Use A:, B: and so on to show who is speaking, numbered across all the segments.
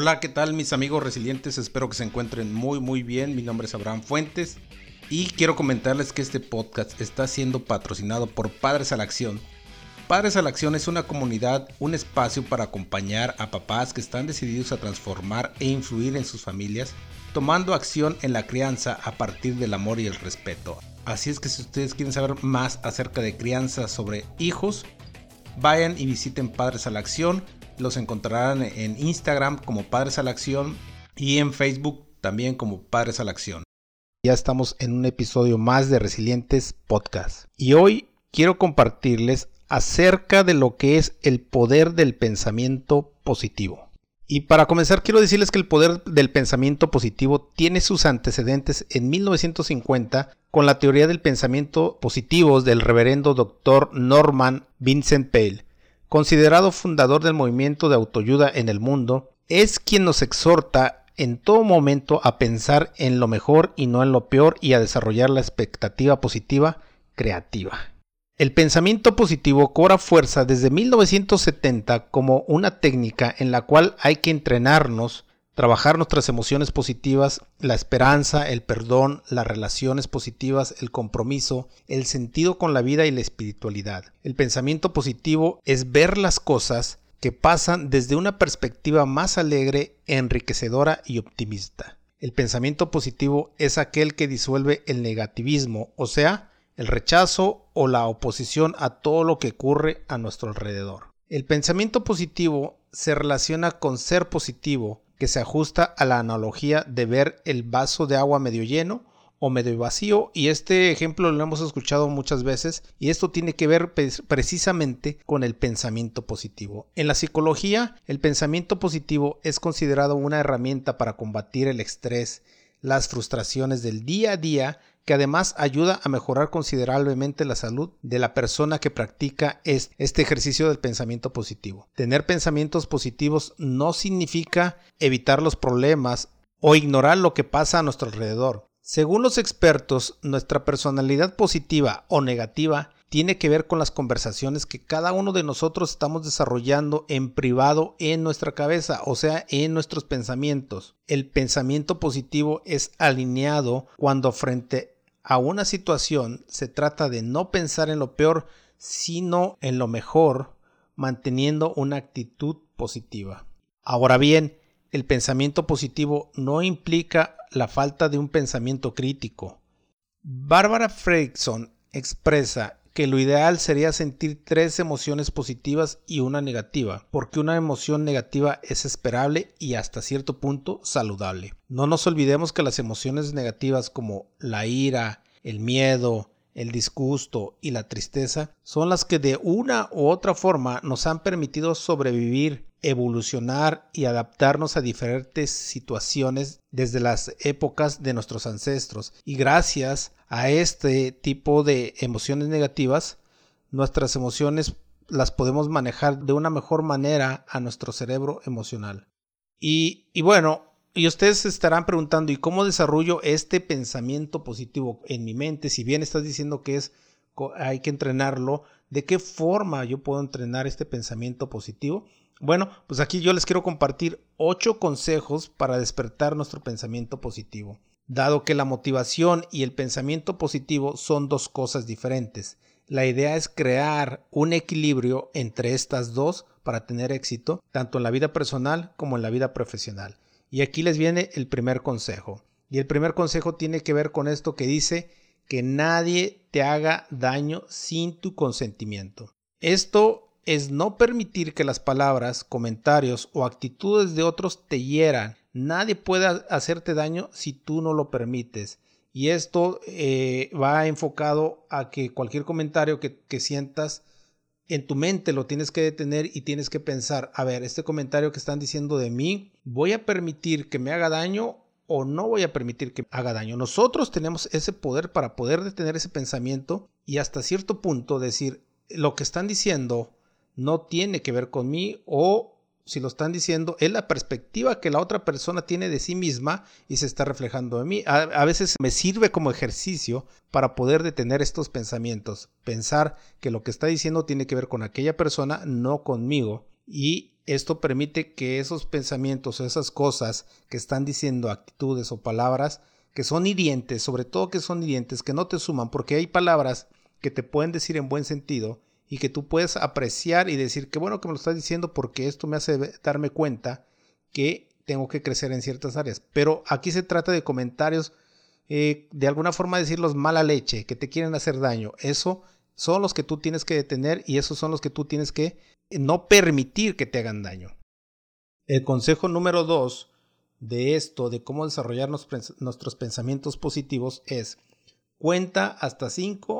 A: Hola, ¿qué tal mis amigos resilientes? Espero que se encuentren muy muy bien. Mi nombre es Abraham Fuentes y quiero comentarles que este podcast está siendo patrocinado por Padres a la Acción. Padres a la Acción es una comunidad, un espacio para acompañar a papás que están decididos a transformar e influir en sus familias, tomando acción en la crianza a partir del amor y el respeto. Así es que si ustedes quieren saber más acerca de crianza sobre hijos, vayan y visiten Padres a la Acción los encontrarán en Instagram como Padres a la Acción y en Facebook también como Padres a la Acción. Ya estamos en un episodio más de Resilientes Podcast. Y hoy quiero compartirles acerca de lo que es el poder del pensamiento positivo. Y para comenzar quiero decirles que el poder del pensamiento positivo tiene sus antecedentes en 1950 con la teoría del pensamiento positivo del reverendo Dr. Norman Vincent Pale, considerado fundador del movimiento de autoayuda en el mundo, es quien nos exhorta en todo momento a pensar en lo mejor y no en lo peor y a desarrollar la expectativa positiva creativa. El pensamiento positivo cobra fuerza desde 1970 como una técnica en la cual hay que entrenarnos trabajar nuestras emociones positivas, la esperanza, el perdón, las relaciones positivas, el compromiso, el sentido con la vida y la espiritualidad. El pensamiento positivo es ver las cosas que pasan desde una perspectiva más alegre, enriquecedora y optimista. El pensamiento positivo es aquel que disuelve el negativismo, o sea, el rechazo o la oposición a todo lo que ocurre a nuestro alrededor. El pensamiento positivo se relaciona con ser positivo, que se ajusta a la analogía de ver el vaso de agua medio lleno o medio vacío y este ejemplo lo hemos escuchado muchas veces y esto tiene que ver precisamente con el pensamiento positivo. En la psicología, el pensamiento positivo es considerado una herramienta para combatir el estrés, las frustraciones del día a día que además ayuda a mejorar considerablemente la salud de la persona que practica este ejercicio del pensamiento positivo. Tener pensamientos positivos no significa evitar los problemas o ignorar lo que pasa a nuestro alrededor. Según los expertos, nuestra personalidad positiva o negativa tiene que ver con las conversaciones que cada uno de nosotros estamos desarrollando en privado en nuestra cabeza, o sea, en nuestros pensamientos. El pensamiento positivo es alineado cuando frente a una situación se trata de no pensar en lo peor, sino en lo mejor, manteniendo una actitud positiva. Ahora bien, el pensamiento positivo no implica la falta de un pensamiento crítico. Barbara Fredrickson expresa que lo ideal sería sentir tres emociones positivas y una negativa, porque una emoción negativa es esperable y hasta cierto punto saludable. No nos olvidemos que las emociones negativas como la ira, el miedo, el disgusto y la tristeza son las que de una u otra forma nos han permitido sobrevivir, evolucionar y adaptarnos a diferentes situaciones desde las épocas de nuestros ancestros. Y gracias a este tipo de emociones negativas, nuestras emociones las podemos manejar de una mejor manera a nuestro cerebro emocional. Y, y bueno, y ustedes se estarán preguntando, ¿y cómo desarrollo este pensamiento positivo en mi mente? Si bien estás diciendo que es hay que entrenarlo, ¿de qué forma yo puedo entrenar este pensamiento positivo? Bueno, pues aquí yo les quiero compartir ocho consejos para despertar nuestro pensamiento positivo. Dado que la motivación y el pensamiento positivo son dos cosas diferentes, la idea es crear un equilibrio entre estas dos para tener éxito, tanto en la vida personal como en la vida profesional. Y aquí les viene el primer consejo. Y el primer consejo tiene que ver con esto que dice que nadie te haga daño sin tu consentimiento. Esto es no permitir que las palabras, comentarios o actitudes de otros te hieran. Nadie puede hacerte daño si tú no lo permites. Y esto eh, va enfocado a que cualquier comentario que, que sientas en tu mente lo tienes que detener y tienes que pensar, a ver, este comentario que están diciendo de mí, ¿voy a permitir que me haga daño o no voy a permitir que haga daño? Nosotros tenemos ese poder para poder detener ese pensamiento y hasta cierto punto decir, lo que están diciendo no tiene que ver con mí o si lo están diciendo, es la perspectiva que la otra persona tiene de sí misma y se está reflejando en mí. A, veces me sirve como ejercicio para poder detener estos pensamientos, pensar que lo que está diciendo tiene que ver con aquella persona, no conmigo. Y esto permite que esos pensamientos o esas cosas que están diciendo actitudes o palabras que son hirientes, sobre todo que son hirientes, que no te suman, porque hay palabras que te pueden decir en buen sentido y que tú puedes apreciar y decir que bueno que me lo estás diciendo porque esto me hace darme cuenta que tengo que crecer en ciertas áreas. Pero aquí se trata de comentarios, eh, de alguna forma decirlos mala leche, que te quieren hacer daño. Eso son los que tú tienes que detener y esos son los que tú tienes que no permitir que te hagan daño. El consejo número dos de esto, de cómo desarrollar nuestros pensamientos positivos, es cuenta hasta 5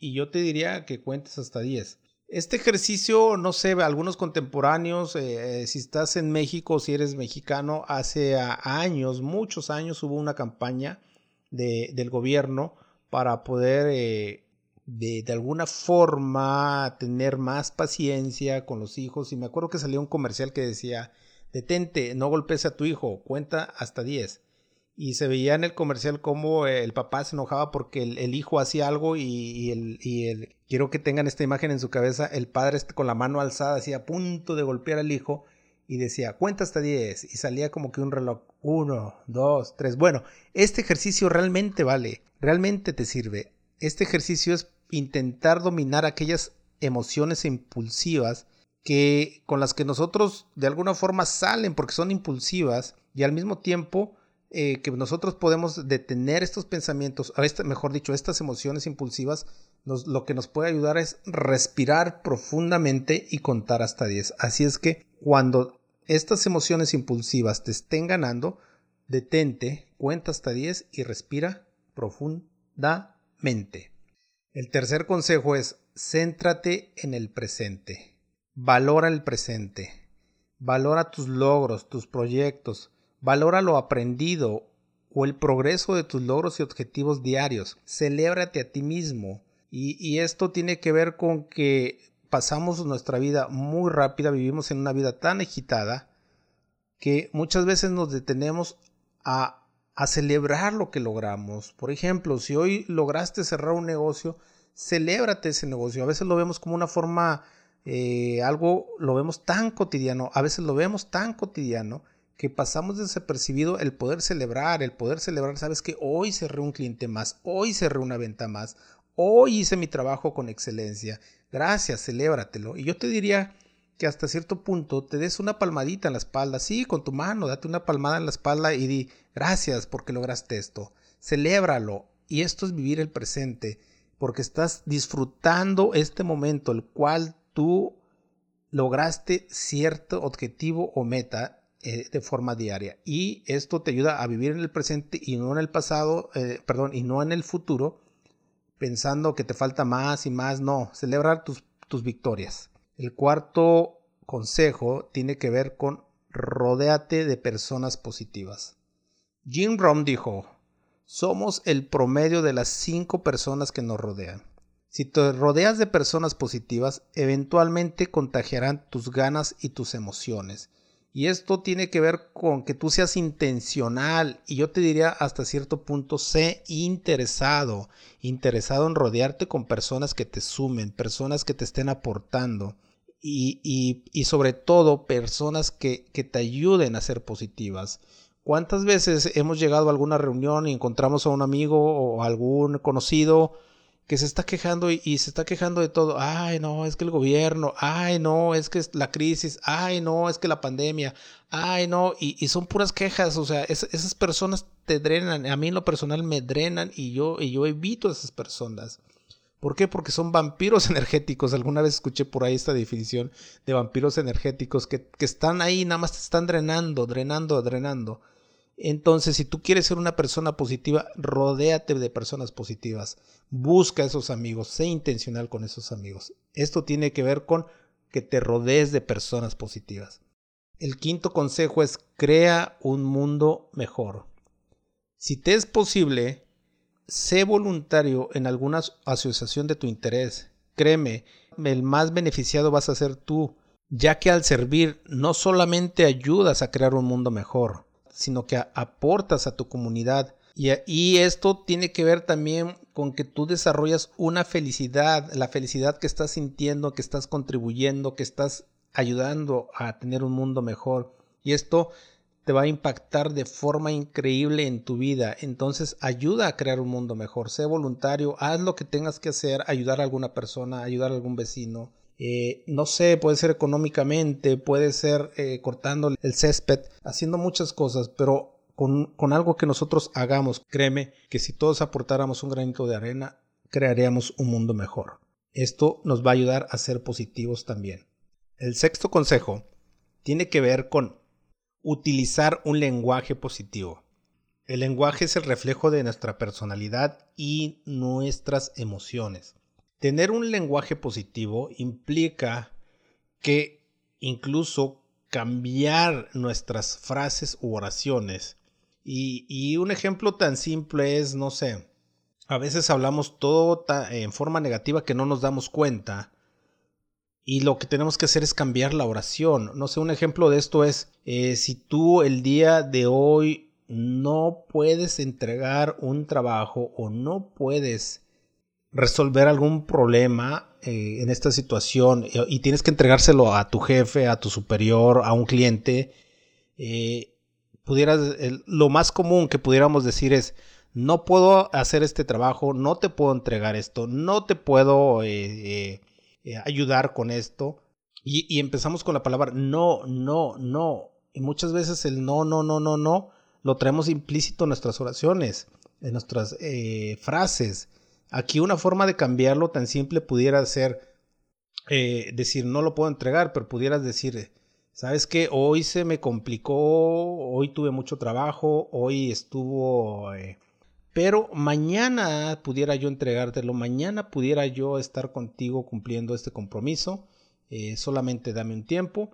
A: y yo te diría que cuentes hasta 10. Este ejercicio, no sé, algunos contemporáneos, eh, si estás en México, si eres mexicano, hace años, muchos años hubo una campaña del gobierno para poder eh, de, de, alguna forma tener más paciencia con los hijos. Y me acuerdo que salió un comercial que decía, detente, no golpes a tu hijo, cuenta hasta 10 y se veía en el comercial como el papá se enojaba porque el, hijo hacía algo y, el, el, quiero que tengan esta imagen en su cabeza, el padre con la mano alzada hacía a punto de golpear al hijo y decía, cuenta hasta 10 y salía como que un reloj, 1, 2, 3. Bueno, este ejercicio realmente vale, realmente te sirve. Este ejercicio es intentar dominar aquellas emociones impulsivas que con las que nosotros de alguna forma salen porque son impulsivas y al mismo tiempo eh, que nosotros podemos detener estos pensamientos, mejor dicho, estas emociones impulsivas, lo que nos puede ayudar es respirar profundamente y contar hasta 10. Así es que cuando estas emociones impulsivas te estén ganando, detente, cuenta hasta 10 y respira profundamente. El tercer consejo es céntrate en el presente. Valora el presente. Valora tus logros, tus proyectos, Valora lo aprendido o el progreso de tus logros y objetivos diarios. Celébrate a ti mismo. Y, esto tiene que ver con que pasamos nuestra vida muy rápida, vivimos en una vida tan agitada que muchas veces nos detenemos a, a celebrar lo que logramos. Por ejemplo, si hoy lograste cerrar un negocio, celébrate ese negocio. A veces lo vemos como una forma, eh, algo lo vemos tan cotidiano, a veces lo vemos tan cotidiano que pasamos desapercibido el poder celebrar, el poder celebrar, sabes que hoy cerré un cliente más, hoy cerré una venta más, hoy hice mi trabajo con excelencia, gracias, celébratelo. Y yo te diría que hasta cierto punto te des una palmadita en la espalda, sí, con tu mano, date una palmada en la espalda y di gracias porque lograste esto, celébralo. Y esto es vivir el presente, porque estás disfrutando este momento, el cual tú lograste cierto objetivo o meta eh, de forma diaria. Y esto te ayuda a vivir en el presente y no en el pasado, eh, perdón, y no en el futuro, pensando que te falta más y más. No, celebrar tus, tus victorias. El cuarto consejo tiene que ver con rodéate de personas positivas. Jim Rohn dijo, somos el promedio de las cinco personas que nos rodean. Si te rodeas de personas positivas, eventualmente contagiarán tus ganas y tus emociones y esto tiene que ver con que tú seas intencional y yo te diría hasta cierto punto, sé interesado, interesado en rodearte con personas que te sumen, personas que te estén aportando y, y, sobre todo personas que, que te ayuden a ser positivas. ¿Cuántas veces hemos llegado a alguna reunión y encontramos a un amigo o algún conocido que se está quejando y, se está quejando de todo. Ay, no, es que el gobierno, ay, no, es que la crisis, ay, no, es que la pandemia, ay, no, y, son puras quejas, o sea, esas personas te drenan, a mí en lo personal me drenan y yo, y yo evito a esas personas. ¿Por qué? Porque son vampiros energéticos. Alguna vez escuché por ahí esta definición de vampiros energéticos que, que están ahí, nada más te están drenando, drenando, drenando. Entonces, si tú quieres ser una persona positiva, rodéate de personas positivas. Busca esos amigos, sé intencional con esos amigos. Esto tiene que ver con que te rodees de personas positivas. El quinto consejo es crea un mundo mejor. Si te es posible, sé voluntario en alguna asociación de tu interés. Créeme, el más beneficiado vas a ser tú, ya que al servir no solamente ayudas a crear un mundo mejor, sino que aportas a tu comunidad. Y, y, esto tiene que ver también con que tú desarrollas una felicidad, la felicidad que estás sintiendo, que estás contribuyendo, que estás ayudando a tener un mundo mejor. Y esto te va a impactar de forma increíble en tu vida. Entonces ayuda a crear un mundo mejor. Sé voluntario, haz lo que tengas que hacer, ayudar a alguna persona, ayudar a algún vecino. Eh, no sé, puede ser económicamente, puede ser eh, cortando el césped, haciendo muchas cosas, pero con, con algo que nosotros hagamos, créeme que si todos aportáramos un granito de arena, crearíamos un mundo mejor. Esto nos va a ayudar a ser positivos también. El sexto consejo tiene que ver con utilizar un lenguaje positivo. El lenguaje es el reflejo de nuestra personalidad y nuestras emociones. Tener un lenguaje positivo implica que incluso cambiar nuestras frases u oraciones. Y, un ejemplo tan simple es, no sé, a veces hablamos todo en forma negativa que no nos damos cuenta y lo que tenemos que hacer es cambiar la oración. No sé, un ejemplo de esto es, eh, si tú el día de hoy no puedes entregar un trabajo o no puedes resolver algún problema eh, en esta situación eh, y tienes que entregárselo a tu jefe, a tu superior, a un cliente, pudieras, lo más común que pudiéramos decir es, no puedo hacer este trabajo, no te puedo entregar esto, no te puedo eh, ayudar con esto. Y, empezamos con la palabra no, no, no. Y muchas veces el no, no, no, no, no lo traemos implícito en nuestras oraciones, en nuestras eh, frases. Aquí una forma de cambiarlo tan simple pudiera ser eh, decir no lo puedo entregar, pero pudieras decir, ¿sabes qué? Hoy se me complicó, hoy tuve mucho trabajo, hoy estuvo pero mañana pudiera yo entregártelo, mañana pudiera yo estar contigo cumpliendo este compromiso, eh, solamente dame un tiempo.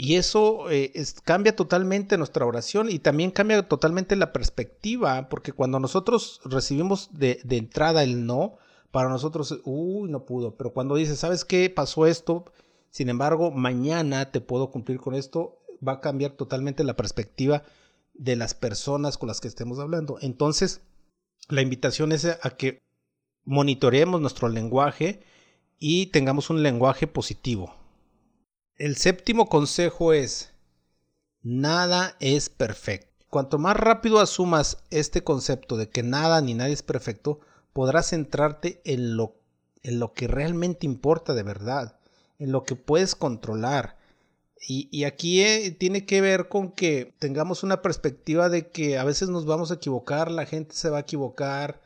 A: Y eso eh, cambia totalmente nuestra oración y también cambia totalmente la perspectiva, porque cuando nosotros recibimos de, de entrada el no, para nosotros, uy, no pudo, pero cuando dices, ¿sabes qué? Pasó esto, sin embargo, mañana te puedo cumplir con esto, va a cambiar totalmente la perspectiva de las personas con las que estemos hablando. Entonces, la invitación es a que monitoreemos nuestro lenguaje y tengamos un lenguaje positivo. El séptimo consejo es, nada es perfecto. Cuanto más rápido asumas este concepto de que nada ni nadie es perfecto, podrás centrarte en lo, en lo que realmente importa de verdad, en lo que puedes controlar, y, aquí eh, tiene que ver con que tengamos una perspectiva de que a veces nos vamos a equivocar, la gente se va a equivocar,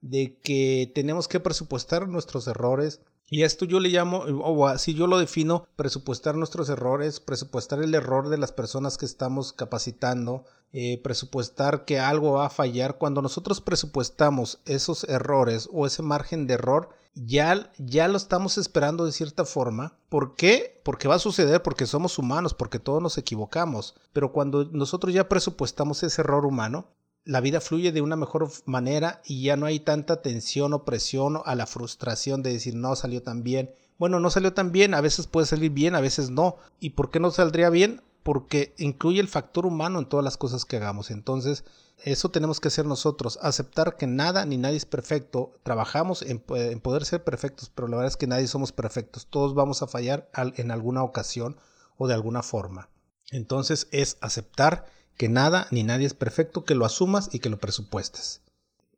A: de que tenemos que presupuestar nuestros errores. Y esto yo le llamo, o así yo lo defino, presupuestar nuestros errores, presupuestar el error de las personas que estamos capacitando, eh, presupuestar que algo va a fallar. Cuando nosotros presupuestamos esos errores o ese margen de error, ya, ya lo estamos esperando de cierta forma. ¿Por qué? Porque va a suceder, porque somos humanos, porque todos nos equivocamos. Pero cuando nosotros ya presupuestamos ese error humano, la vida fluye de una mejor manera y ya no hay tanta tensión o presión a la frustración de decir no salió tan bien. Bueno, no salió tan bien, a veces puede salir bien, a veces no. ¿Y por qué no saldría bien? Porque incluye el factor humano en todas las cosas que hagamos. Entonces, eso tenemos que hacer nosotros, aceptar que nada ni nadie es perfecto. Trabajamos en, poder ser perfectos, pero la verdad es que nadie somos perfectos. Todos vamos a fallar en alguna ocasión o de alguna forma. Entonces es aceptar que nada ni nadie es perfecto, que lo asumas y que lo presupuestes.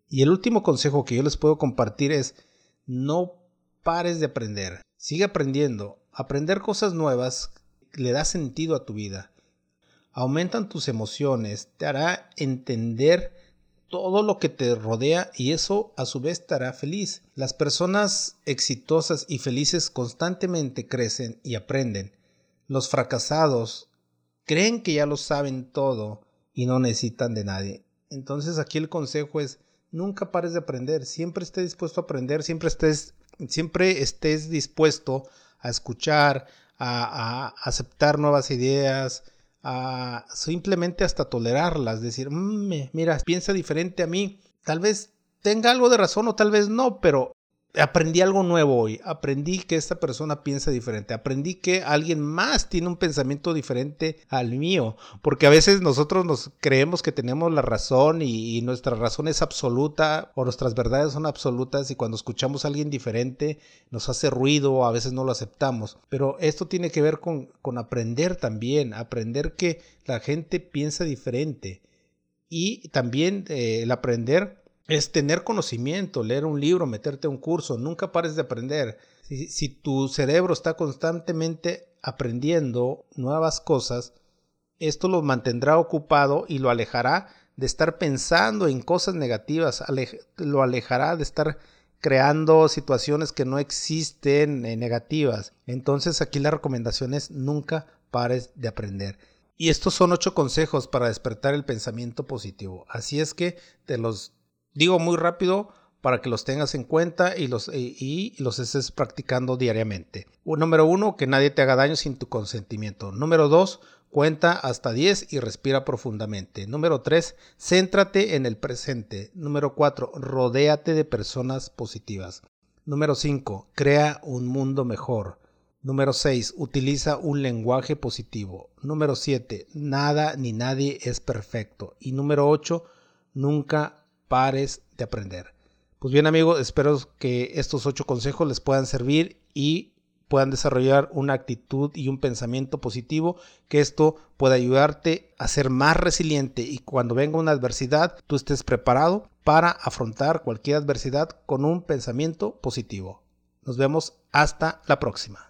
A: Y el último consejo que yo les puedo compartir es no pares de aprender. Sigue aprendiendo. Aprender cosas nuevas le da sentido a tu vida aumentan tus emociones, te hará entender todo lo que te rodea y eso a su vez te hará feliz. Las personas exitosas y felices constantemente crecen y aprenden. Los fracasados creen que ya lo saben todo y no necesitan de nadie. Entonces aquí el consejo es nunca pares de aprender, siempre estés dispuesto a aprender, siempre estés, siempre estés dispuesto a escuchar, a, aceptar nuevas ideas, a simplemente hasta tolerarlas, decir, mm, mira, piensa diferente a mí, tal vez tenga algo de razón o tal vez no, pero aprendí algo nuevo hoy, aprendí que esta persona piensa diferente, aprendí que alguien más tiene un pensamiento diferente al mío, porque a veces nosotros nos creemos que tenemos la razón y, nuestra razón es absoluta o nuestras verdades son absolutas y cuando escuchamos a alguien diferente nos hace ruido, a veces no lo aceptamos, pero esto tiene que ver con, con aprender también, aprender que la gente piensa diferente y también eh, el aprender es tener conocimiento, leer un libro, meterte a un curso, nunca pares de aprender. Si, tu cerebro está constantemente aprendiendo nuevas cosas, esto lo mantendrá ocupado y lo alejará de estar pensando en cosas negativas, lo alejará de estar creando situaciones que no existen eh, negativas. Entonces aquí la recomendación es nunca pares de aprender. Y estos son ocho consejos para despertar el pensamiento positivo. Así es que te los Digo muy rápido para que los tengas en cuenta y los, y, los estés practicando diariamente. Número uno, que nadie te haga daño sin tu consentimiento. Número dos, cuenta hasta 10 y respira profundamente. Número 3, céntrate en el presente. Número 4, rodéate de personas positivas. Número 5, crea un mundo mejor. Número 6, utiliza un lenguaje positivo. Número 7, nada ni nadie es perfecto. Y número 8, nunca pares de aprender. Pues bien amigos, espero que estos ocho consejos les puedan servir y puedan desarrollar una actitud y un pensamiento positivo, que esto pueda ayudarte a ser más resiliente y cuando venga una adversidad tú estés preparado para afrontar cualquier adversidad con un pensamiento positivo. Nos vemos hasta la próxima.